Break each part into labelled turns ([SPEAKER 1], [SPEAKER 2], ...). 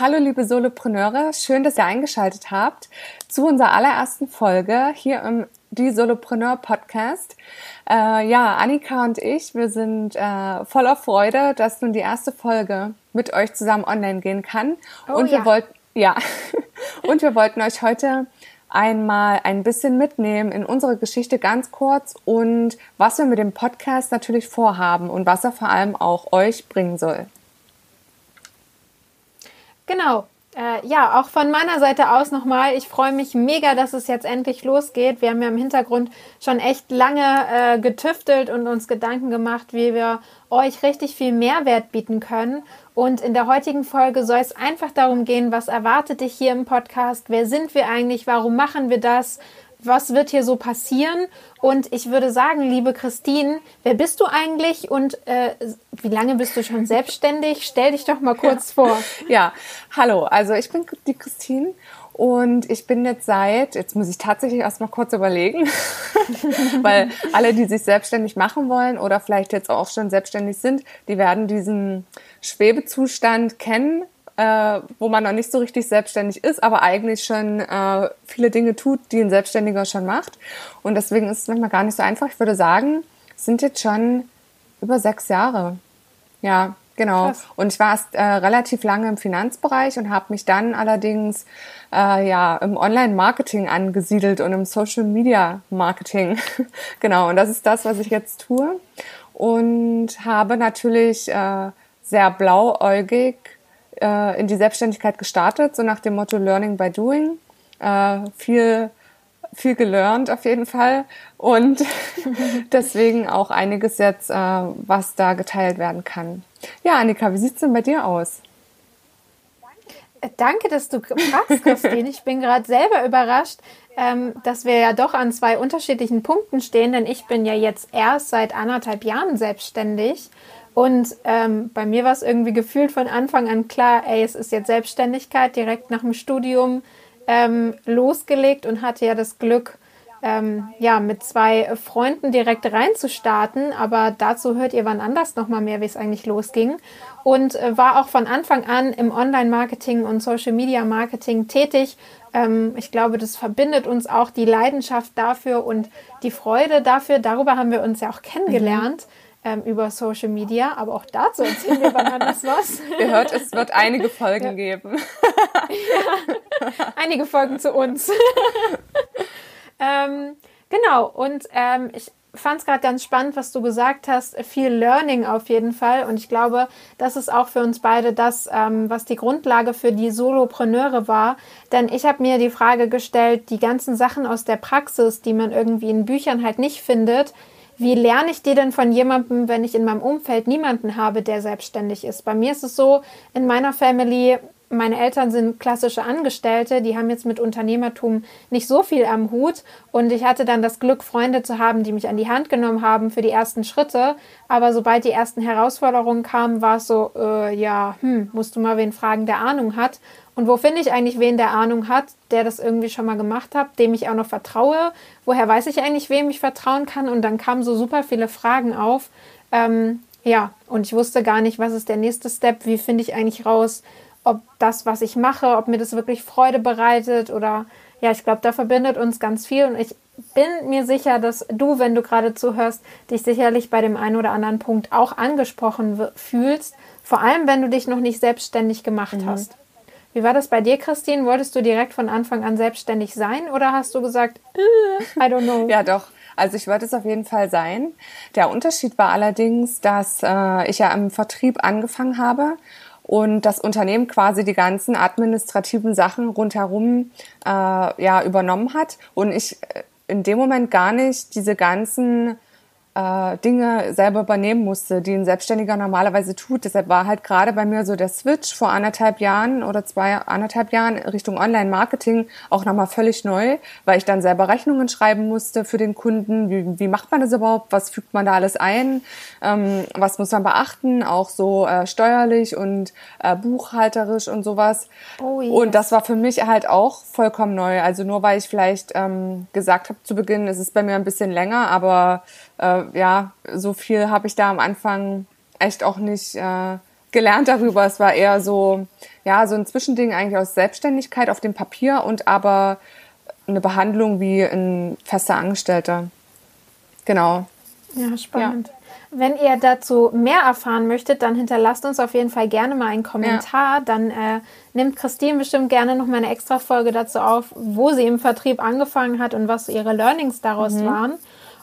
[SPEAKER 1] Hallo liebe Solopreneure, schön, dass ihr eingeschaltet habt zu unserer allerersten Folge hier im die Solopreneur Podcast. Äh, ja, Annika und ich, wir sind äh, voller Freude, dass nun die erste Folge mit euch zusammen online gehen kann. Oh, und wir ja. wollten, ja, und wir wollten euch heute einmal ein bisschen mitnehmen in unsere Geschichte ganz kurz und was wir mit dem Podcast natürlich vorhaben und was er vor allem auch euch bringen soll.
[SPEAKER 2] Genau. Äh, ja, auch von meiner Seite aus nochmal. Ich freue mich mega, dass es jetzt endlich losgeht. Wir haben ja im Hintergrund schon echt lange äh, getüftelt und uns Gedanken gemacht, wie wir euch richtig viel Mehrwert bieten können. Und in der heutigen Folge soll es einfach darum gehen, was erwartet dich hier im Podcast? Wer sind wir eigentlich? Warum machen wir das? Was wird hier so passieren? Und ich würde sagen, liebe Christine, wer bist du eigentlich und äh, wie lange bist du schon selbstständig? Stell dich doch mal kurz
[SPEAKER 1] ja.
[SPEAKER 2] vor.
[SPEAKER 1] Ja, hallo, also ich bin die Christine und ich bin jetzt seit, jetzt muss ich tatsächlich erst mal kurz überlegen, weil alle, die sich selbstständig machen wollen oder vielleicht jetzt auch schon selbstständig sind, die werden diesen Schwebezustand kennen äh, wo man noch nicht so richtig selbstständig ist, aber eigentlich schon äh, viele Dinge tut, die ein Selbstständiger schon macht. Und deswegen ist es manchmal gar nicht so einfach. Ich würde sagen, es sind jetzt schon über sechs Jahre. Ja, genau. Krass. Und ich war erst äh, relativ lange im Finanzbereich und habe mich dann allerdings äh, ja im Online-Marketing angesiedelt und im Social-Media-Marketing. genau. Und das ist das, was ich jetzt tue. Und habe natürlich äh, sehr blauäugig äh, in die Selbstständigkeit gestartet, so nach dem Motto Learning by Doing. Äh, viel, viel gelernt auf jeden Fall und deswegen auch einiges jetzt, äh, was da geteilt werden kann. Ja, Annika, wie sieht's denn bei dir aus?
[SPEAKER 2] Danke, dass du fragst, Christine. Ich bin gerade selber überrascht, ähm, dass wir ja doch an zwei unterschiedlichen Punkten stehen, denn ich bin ja jetzt erst seit anderthalb Jahren selbstständig und ähm, bei mir war es irgendwie gefühlt von Anfang an klar, ey, es ist jetzt Selbstständigkeit, direkt nach dem Studium ähm, losgelegt und hatte ja das Glück, ähm, ja, mit zwei Freunden direkt reinzustarten. Aber dazu hört ihr wann anders nochmal mehr, wie es eigentlich losging. Und äh, war auch von Anfang an im Online-Marketing und Social-Media-Marketing tätig. Ähm, ich glaube, das verbindet uns auch die Leidenschaft dafür und die Freude dafür. Darüber haben wir uns ja auch kennengelernt. Mhm ähm, über Social Media, aber auch dazu erzählen wir wann anders was.
[SPEAKER 1] Ihr hört, es wird einige Folgen ja. geben.
[SPEAKER 2] ja, einige Folgen zu uns. ähm, genau, und ähm, ich fand es gerade ganz spannend, was du gesagt hast. Viel Learning auf jeden Fall. Und ich glaube, das ist auch für uns beide das, ähm, was die Grundlage für die Solopreneure war. Denn ich habe mir die Frage gestellt, die ganzen Sachen aus der Praxis, die man irgendwie in Büchern halt nicht findet, wie lerne ich die denn von jemandem, wenn ich in meinem Umfeld niemanden habe, der selbstständig ist? Bei mir ist es so, in meiner Family, meine Eltern sind klassische Angestellte, die haben jetzt mit Unternehmertum nicht so viel am Hut und ich hatte dann das Glück, Freunde zu haben, die mich an die Hand genommen haben für die ersten Schritte. Aber sobald die ersten Herausforderungen kamen, war es so, äh, ja, hm, musst du mal wen fragen, der Ahnung hat. Und wo finde ich eigentlich wen, der Ahnung hat, der das irgendwie schon mal gemacht hat, dem ich auch noch vertraue? Woher weiß ich eigentlich, wem ich vertrauen kann? Und dann kamen so super viele Fragen auf. Ähm, ja, und ich wusste gar nicht, was ist der nächste Step? Wie finde ich eigentlich raus, ob das, was ich mache, ob mir das wirklich Freude bereitet oder ja, ich glaube, da verbindet uns ganz viel und ich bin mir sicher, dass du, wenn du gerade zuhörst, dich sicherlich bei dem einen oder anderen Punkt auch angesprochen fühlst, vor allem wenn du dich noch nicht selbstständig gemacht mhm. hast. Wie war das bei dir, Christine? Wolltest du direkt von Anfang an selbstständig sein oder hast du gesagt, äh, I don't know?
[SPEAKER 1] ja, doch. Also ich wollte es auf jeden Fall sein. Der Unterschied war allerdings, dass äh, ich ja im Vertrieb angefangen habe und das Unternehmen quasi die ganzen administrativen Sachen rundherum äh, ja übernommen hat. Und ich äh, in dem Moment gar nicht diese ganzen äh, Dinge selber übernehmen musste, die ein Selbstständiger normalerweise tut. Deshalb war halt gerade bei mir so der Switch vor anderthalb Jahren oder zwei, anderthalb Jahren Richtung Online-Marketing auch nochmal völlig neu, weil ich dann selber Rechnungen schreiben musste für den Kunden. Wie, wie macht man das überhaupt? Was fügt man da alles ein? Ähm, was muss man beachten? Auch so äh, steuerlich und äh, buchhalterisch und sowas. Oh, yes. Und das war für mich halt auch vollkommen neu. Also nur weil ich vielleicht ähm, gesagt habe zu Beginn, es ist bei mir ein bisschen länger, aber äh, ja, so viel habe ich da am Anfang echt auch nicht äh, gelernt darüber. Es war eher so, ja, so ein Zwischending eigentlich aus Selbstständigkeit auf dem Papier und aber eine Behandlung wie ein fester Angestellter. Genau.
[SPEAKER 2] Ja, spannend. Ja. Wenn ihr dazu mehr erfahren möchtet, dann hinterlasst uns auf jeden Fall gerne mal einen Kommentar. Ja. Dann äh, nimmt Christine bestimmt gerne noch mal eine extra Folge dazu auf, wo sie im Vertrieb angefangen hat und was ihre Learnings daraus mhm. waren.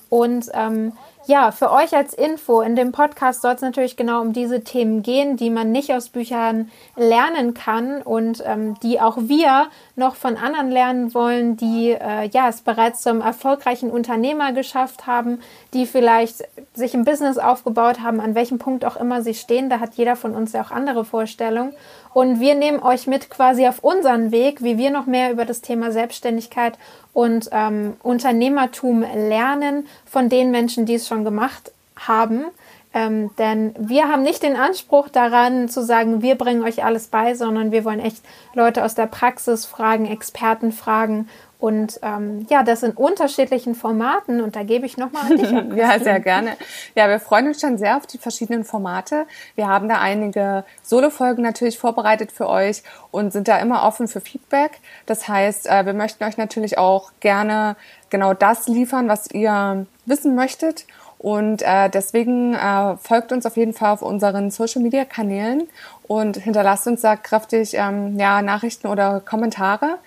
[SPEAKER 2] Und ähm, ja, für euch als Info, in dem Podcast soll es natürlich genau um diese Themen gehen, die man nicht aus Büchern lernen kann und ähm, die auch wir noch von anderen lernen wollen, die äh, ja es bereits zum erfolgreichen Unternehmer geschafft haben, die vielleicht sich ein Business aufgebaut haben, an welchem Punkt auch immer sie stehen. Da hat jeder von uns ja auch andere Vorstellungen. Und wir nehmen euch mit quasi auf unseren Weg, wie wir noch mehr über das Thema Selbstständigkeit und ähm, Unternehmertum lernen von den Menschen, die es schon gemacht haben. Ähm, denn wir haben nicht den Anspruch daran zu sagen, wir bringen euch alles bei, sondern wir wollen echt Leute aus der Praxis fragen, Experten fragen und ähm, ja, das in unterschiedlichen Formaten. Und da gebe ich nochmal an dich. Ab,
[SPEAKER 1] ja, sehr gerne. Ja, wir freuen uns schon sehr auf die verschiedenen Formate. Wir haben da einige Solo-Folgen natürlich vorbereitet für euch und sind da immer offen für Feedback. Das heißt, äh, wir möchten euch natürlich auch gerne genau das liefern, was ihr wissen möchtet. Und äh, deswegen äh, folgt uns auf jeden Fall auf unseren Social-Media-Kanälen und hinterlasst uns da kräftig ähm, ja, Nachrichten oder Kommentare.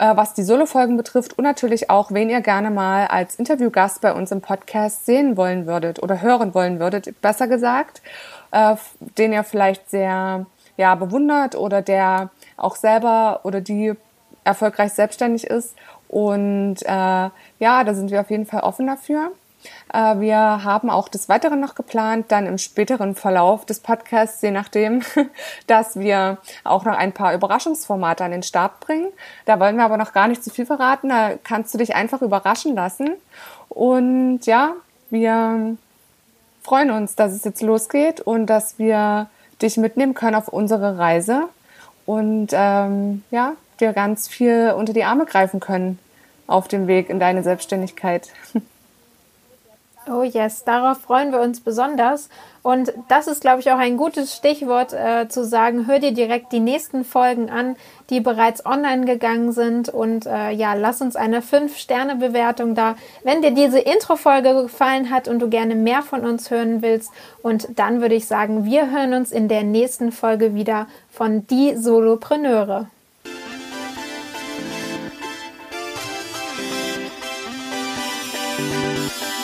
[SPEAKER 1] Äh, was die Solo-Folgen betrifft und natürlich auch, wen ihr gerne mal als Interviewgast bei uns im Podcast sehen wollen würdet oder hören wollen würdet, besser gesagt, äh, den ihr vielleicht sehr ja, bewundert oder der auch selber oder die erfolgreich selbstständig ist. Und äh, ja, da sind wir auf jeden Fall offen dafür. Äh, wir haben auch des Weiteren noch geplant, dann im späteren Verlauf des Podcasts, je nachdem, dass wir auch noch ein paar Überraschungsformate an den Start bringen. Da wollen wir aber noch gar nicht zu viel verraten. Da kannst du dich einfach überraschen lassen. Und ja, wir freuen uns, dass es jetzt losgeht und dass wir dich mitnehmen können auf unsere Reise und ähm, ja, dir ganz viel unter die Arme greifen können auf dem Weg in deine Selbstständigkeit.
[SPEAKER 2] Oh yes, darauf freuen wir uns besonders. Und das ist, glaube ich, auch ein gutes Stichwort äh, zu sagen, hör dir direkt die nächsten Folgen an, die bereits online gegangen sind. Und äh, ja, lass uns eine 5-Sterne-Bewertung da, wenn dir diese Intro-Folge gefallen hat und du gerne mehr von uns hören willst. Und dann würde ich sagen, wir hören uns in der nächsten Folge wieder von Die Solopreneure. Thank